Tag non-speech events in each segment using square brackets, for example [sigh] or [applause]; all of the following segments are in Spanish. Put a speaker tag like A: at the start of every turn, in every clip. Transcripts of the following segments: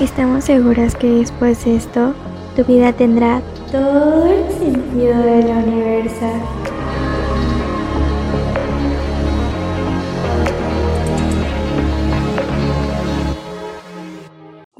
A: Estamos seguras que después de esto, tu vida tendrá todo el sentido del universo.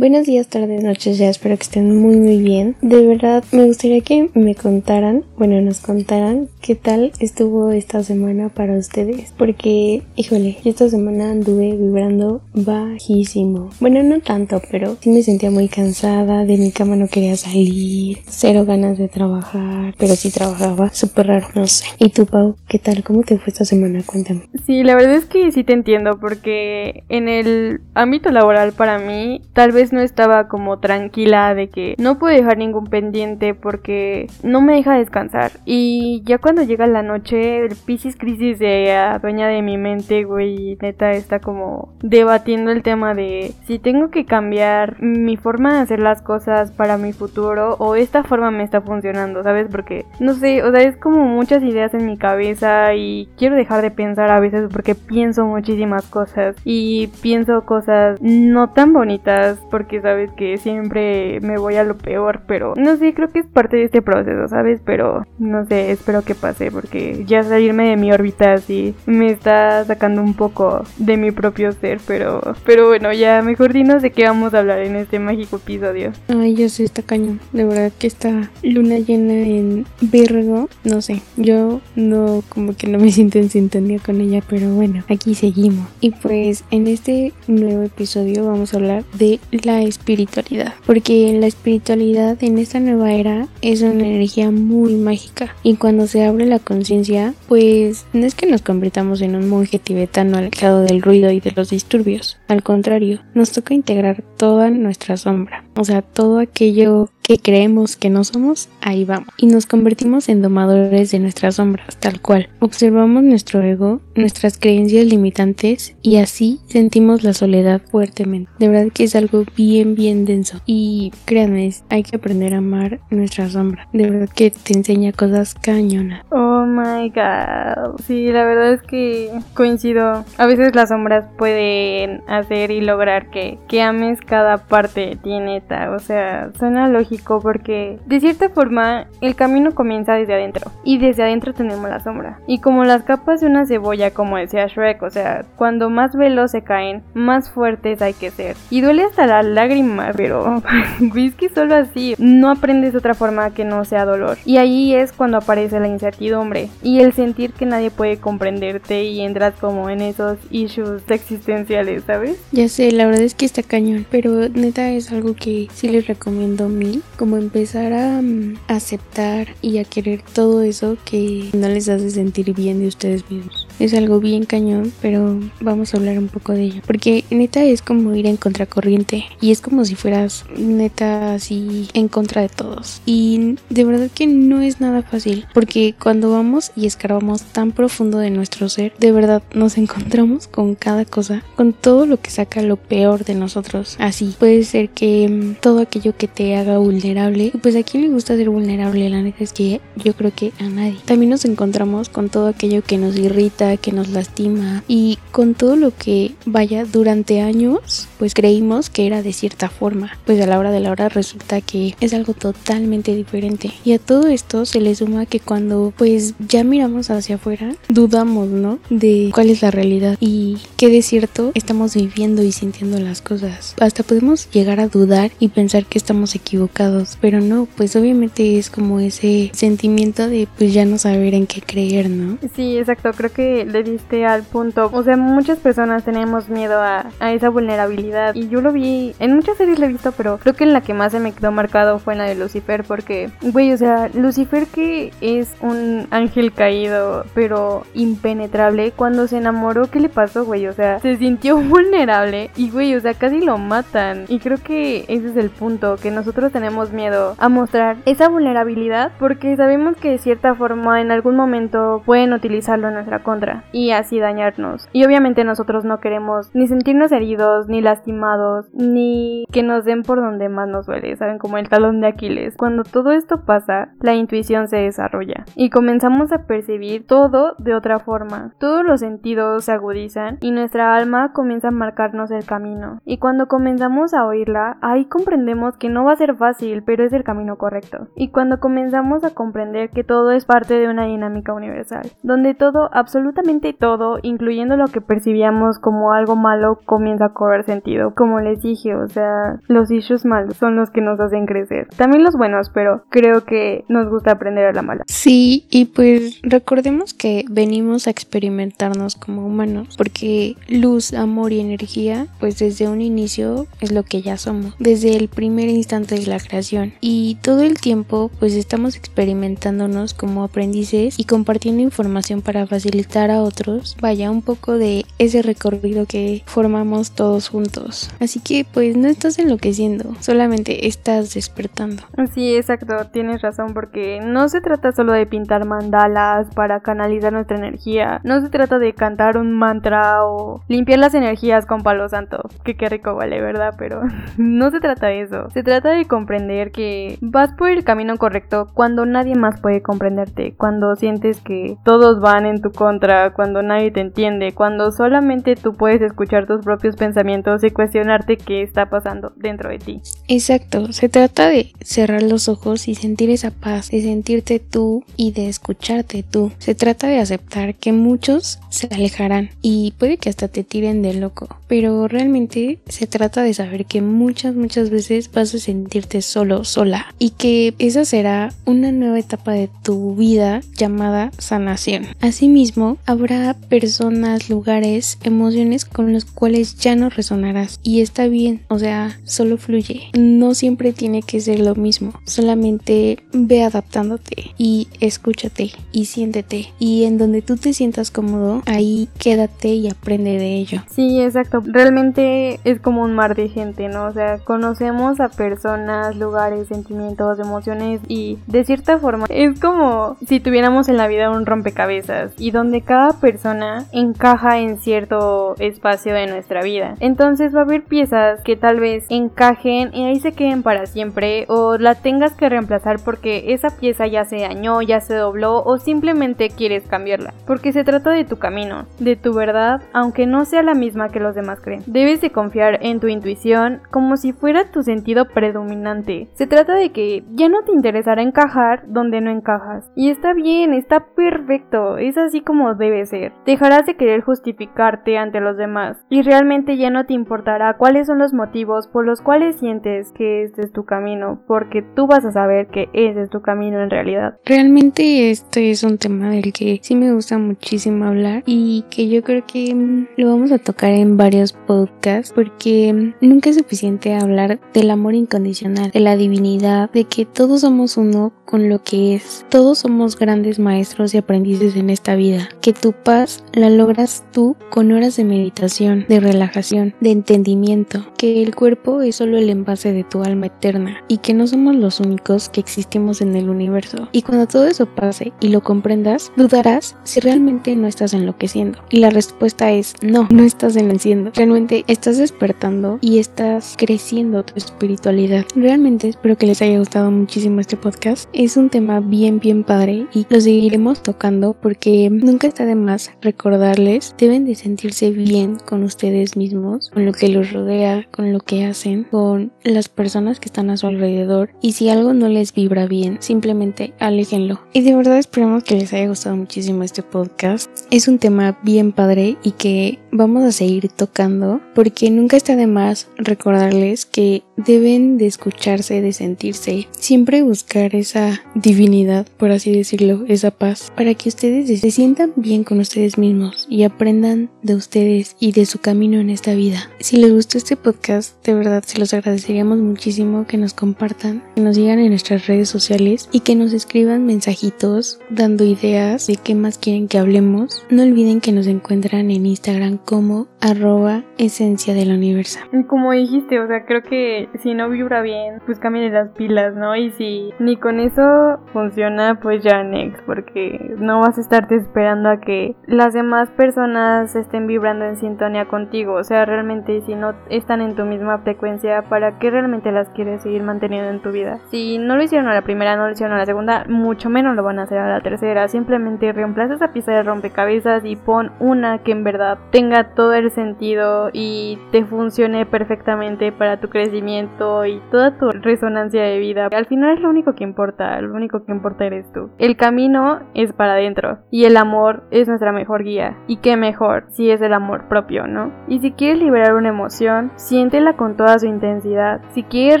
B: Buenos días, tardes, noches, ya espero que estén muy muy bien. De verdad me gustaría que me contaran, bueno, nos contaran qué tal estuvo esta semana para ustedes. Porque, híjole, esta semana anduve vibrando bajísimo. Bueno, no tanto, pero sí me sentía muy cansada, de mi cama no quería salir, cero ganas de trabajar, pero sí trabajaba, súper raro, no sé. ¿Y tú, Pau, qué tal? ¿Cómo te fue esta semana? Cuéntame.
C: Sí, la verdad es que sí te entiendo, porque en el ámbito laboral para mí, tal vez no estaba como tranquila de que no puedo dejar ningún pendiente porque no me deja descansar. Y ya cuando llega la noche, el Pisces Crisis de dueña de mi mente, güey, neta está como debatiendo el tema de si tengo que cambiar mi forma de hacer las cosas para mi futuro o esta forma me está funcionando, ¿sabes? Porque no sé, o sea, es como muchas ideas en mi cabeza y quiero dejar de pensar a veces porque pienso muchísimas cosas y pienso cosas no tan bonitas porque sabes que siempre me voy a lo peor, pero no sé, creo que es parte de este proceso, ¿sabes? Pero no sé, espero que pase porque ya salirme de mi órbita así me está sacando un poco de mi propio ser, pero pero bueno, ya mejor dinos de qué vamos a hablar en este mágico episodio.
B: Ay, ya sé, está cañón. De verdad que esta luna llena en Virgo, no sé, yo no como que no me siento en sintonía con ella, pero bueno, aquí seguimos. Y pues en este nuevo episodio vamos a hablar de la espiritualidad, porque la espiritualidad en esta nueva era es una energía muy mágica y cuando se abre la conciencia, pues no es que nos convirtamos en un monje tibetano alejado del ruido y de los disturbios, al contrario, nos toca integrar toda nuestra sombra, o sea, todo aquello que creemos que no somos, ahí vamos. Y nos convertimos en domadores de nuestras sombras, tal cual. Observamos nuestro ego, nuestras creencias limitantes y así sentimos la soledad fuertemente. De verdad que es algo bien, bien denso. Y créanme, hay que aprender a amar nuestra sombra. De verdad que te enseña cosas cañonas.
C: Oh my god. Sí, la verdad es que coincido. A veces las sombras pueden hacer y lograr que, que ames cada parte de ti. O sea, suena lógico porque de cierta forma el camino comienza desde adentro y desde adentro tenemos la sombra. Y como las capas de una cebolla, como decía Shrek, o sea, cuando más velos se caen, más fuertes hay que ser. Y duele hasta la lágrima, pero [laughs] es que solo así no aprendes de otra forma que no sea dolor. Y ahí es cuando aparece la incertidumbre y el sentir que nadie puede comprenderte y entras como en esos issues existenciales, ¿sabes?
B: Ya sé, la verdad es que está cañón, pero neta es algo que sí les recomiendo mil como empezar a mm, aceptar y a querer todo eso que no les hace sentir bien de ustedes mismos. Es algo bien cañón, pero vamos a hablar un poco de ello. Porque neta es como ir en contracorriente y es como si fueras neta así en contra de todos. Y de verdad que no es nada fácil, porque cuando vamos y escarbamos tan profundo de nuestro ser, de verdad nos [laughs] encontramos con cada cosa, con todo lo que saca lo peor de nosotros. Así puede ser que mm, todo aquello que te haga vulnerable. pues a quién le gusta ser vulnerable, la neta es que yo creo que a nadie. También nos encontramos con todo aquello que nos irrita, que nos lastima y con todo lo que vaya durante años, pues creímos que era de cierta forma. Pues a la hora de la hora resulta que es algo totalmente diferente. Y a todo esto se le suma que cuando pues ya miramos hacia afuera, dudamos, ¿no? De cuál es la realidad y qué de cierto estamos viviendo y sintiendo las cosas. Hasta podemos llegar a dudar y pensar que estamos equivocados pero no, pues obviamente es como ese sentimiento de pues ya no saber en qué creer, ¿no?
C: Sí, exacto, creo que le diste al punto, o sea, muchas personas tenemos miedo a, a esa vulnerabilidad y yo lo vi, en muchas series lo he visto, pero creo que en la que más se me quedó marcado fue en la de Lucifer, porque, güey, o sea, Lucifer que es un ángel caído, pero impenetrable, cuando se enamoró, ¿qué le pasó, güey? O sea, se sintió [laughs] vulnerable y, güey, o sea, casi lo matan. Y creo que ese es el punto, que nosotros tenemos tenemos miedo a mostrar esa vulnerabilidad porque sabemos que de cierta forma en algún momento pueden utilizarlo en nuestra contra y así dañarnos. Y obviamente nosotros no queremos ni sentirnos heridos, ni lastimados, ni que nos den por donde más nos duele, ¿saben? Como el talón de Aquiles. Cuando todo esto pasa, la intuición se desarrolla y comenzamos a percibir todo de otra forma. Todos los sentidos se agudizan y nuestra alma comienza a marcarnos el camino. Y cuando comenzamos a oírla, ahí comprendemos que no va a ser fácil, pero es el camino correcto. Y cuando comenzamos a comprender que todo es parte de una dinámica universal, donde todo, absolutamente todo, incluyendo lo que percibíamos como algo malo, comienza a cobrar sentido. Como les dije, o sea, los issues malos son los que nos hacen crecer. También los buenos, pero creo que nos gusta aprender a la mala.
B: Sí, y pues recordemos que venimos a experimentarnos como humanos, porque luz, amor y energía, pues desde un inicio es lo que ya somos, desde el primer instante de la creación. Y todo el tiempo, pues estamos experimentándonos como aprendices y compartiendo información para facilitar a otros, vaya, un poco de ese recorrido que formamos todos juntos. Así que pues no estás enloqueciendo, solamente estás despertando.
C: Sí, exacto, tienes razón porque no se trata solo de pintar mandalas para canalizar nuestra energía, no se trata de cantar un mantra o limpiar las energías con palo santo, que qué rico vale, ¿verdad? Pero [laughs] no se trata de eso, se trata de comprender que vas por el camino correcto cuando nadie más puede comprenderte, cuando sientes que todos van en tu contra, cuando nadie te entiende, cuando solamente tú puedes escuchar tus propios pensamientos y cuestionarte qué está pasando dentro de ti.
B: Exacto, se trata de cerrar los ojos y sentir esa paz, de sentirte tú y de escucharte tú. Se trata de aceptar que muchos se alejarán y puede que hasta te tiren de loco, pero realmente se trata de saber que muchas, muchas veces vas a sentirte solo, sola y que esa será una nueva etapa de tu vida llamada sanación. Asimismo, habrá personas, lugares, emociones con los cuales ya no resonarás y está bien, o sea, solo fluye. No siempre tiene que ser lo mismo, solamente ve adaptándote y escúchate y siéntete y en donde tú te sientas cómodo, ahí quédate y aprende de ello.
C: Sí, exacto. Realmente es como un mar de gente, ¿no? O sea, conocemos a personas, lugares, sentimientos, emociones y de cierta forma es como si tuviéramos en la vida un rompecabezas y donde cada persona encaja en cierto espacio de nuestra vida. Entonces va a haber piezas que tal vez encajen y ahí se queden para siempre o la tengas que reemplazar porque esa pieza ya se dañó, ya se dobló o simplemente quieres cambiarla. Porque se trata de tu camino, de tu verdad, aunque no sea la misma que los demás creen. Debes de confiar en tu intuición como si fuera tu sentido predominante. Se trata de que ya no te interesará encajar donde no encajas. Y está bien, está perfecto, es así como debe ser. Dejarás de querer justificarte ante los demás y realmente ya no te importará cuáles son los motivos por los cuales sientes que este es tu camino, porque tú vas a saber que ese es tu camino en realidad.
B: Realmente este es un tema del que sí me gusta muchísimo hablar y que yo creo que mm, lo vamos a tocar en varios podcasts porque mm, nunca es suficiente hablar del amor incondicional, de la divinidad, de que todos somos uno con lo que es. Todos somos grandes maestros y aprendices en esta vida. Que tu paz la logras tú con horas de meditación, de relajación, de entendimiento. Que el cuerpo es solo el envase de tu alma eterna y que no somos los únicos que existimos en el universo. Y cuando todo eso pase y lo comprendas, dudarás si realmente no estás enloqueciendo. Y la respuesta es no, no estás enloqueciendo. Realmente estás despertando y estás creciendo tu espiritualidad. Realmente espero que les haya gustado muchísimo este podcast. Es un tema bien, bien padre y lo seguiremos tocando porque nunca está de más recordarles, deben de sentirse bien con ustedes mismos, con lo que los rodea, con lo que hacen, con las personas que están a su alrededor y si algo no les vibra bien, simplemente aléjenlo. Y de verdad esperamos que les haya gustado muchísimo este podcast. Es un tema bien padre y que vamos a seguir tocando porque nunca está de más recordarles que deben de escucharse, de sentirse, siempre buscar esa divinidad, por así decirlo, esa paz, para que ustedes se sientan bien con ustedes mismos y aprendan de ustedes y de su camino en esta vida. Si les gustó este podcast, de verdad se los agradeceríamos muchísimo que nos compartan, que nos sigan en nuestras redes sociales y que nos escriban mensajitos dando ideas de qué más quieren que hablemos. No olviden que nos encuentran en Instagram como arroba esencia del universo.
C: Como dijiste, o sea, creo que si no vibra bien, pues cambien las pilas, ¿no? Y si ni con eso funciona, pues ya next, porque no vas a estarte esperando a que las demás personas estén vibrando en sintonía contigo. O sea, realmente si no están en tu misma frecuencia, ¿para qué realmente las quieres seguir manteniendo en tu vida? Si no lo hicieron a la primera, no lo hicieron a la segunda, mucho menos lo van a hacer a la tercera. Simplemente reemplaza esa pieza de rompecabezas y pon una que en verdad tenga todo el sentido y te funcione perfectamente para tu crecimiento y toda tu resonancia de vida. Al final es lo único que importa, lo único que importa eres tú. El camino es para adentro y el amor es nuestra mejor guía. Y qué mejor si es el amor propio, ¿no? Y si quieres liberar una emoción, siéntela con toda su intensidad. Si quieres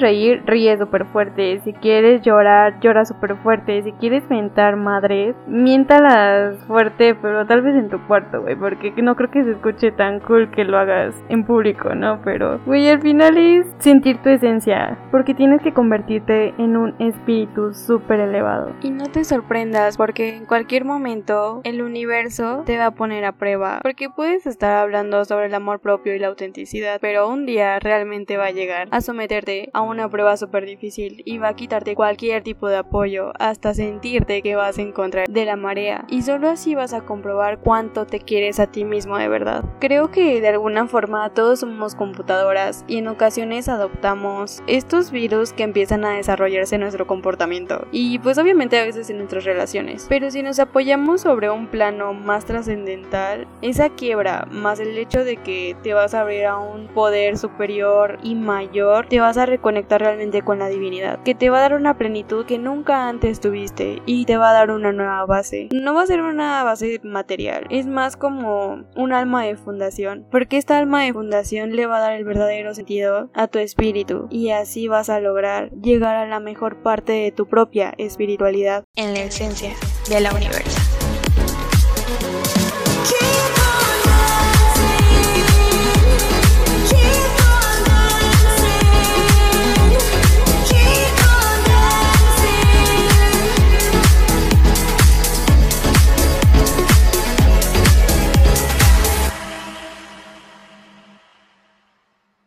C: reír, ríe súper fuerte. Si quieres llorar, llora súper fuerte. Si quieres mentar madres, miéntalas fuerte, pero tal vez en tu cuarto, güey, porque no creo que se escuche tan cool que lo hagas en público, ¿no? Pero, güey, al final es sentir tu esencia, porque tienes que convertirte en un espíritu súper elevado.
B: Y no te sorprendas, porque en cualquier momento el universo te va a poner a prueba, porque puedes estar hablando sobre el amor propio y la autenticidad, pero un día realmente va a llegar a someterte a una prueba súper difícil y va a quitarte cualquier tipo de apoyo hasta sentirte que vas en contra de la marea y solo así vas a comprobar cuánto te quieres a ti mismo de verdad. Creo que de alguna forma todos somos computadoras y en ocasiones adoptamos estos virus que empiezan a desarrollarse en nuestro comportamiento y pues obviamente a veces en nuestras relaciones. Pero si nos apoyamos sobre un más trascendental, esa quiebra más el hecho de que te vas a abrir a un poder superior y mayor, te vas a reconectar realmente con la divinidad, que te va a dar una plenitud que nunca antes tuviste y te va a dar una nueva base. No va a ser una base material, es más como un alma de fundación, porque esta alma de fundación le va a dar el verdadero sentido a tu espíritu y así vas a lograr llegar a la mejor parte de tu propia espiritualidad
A: en la esencia de la universo.
D: Keep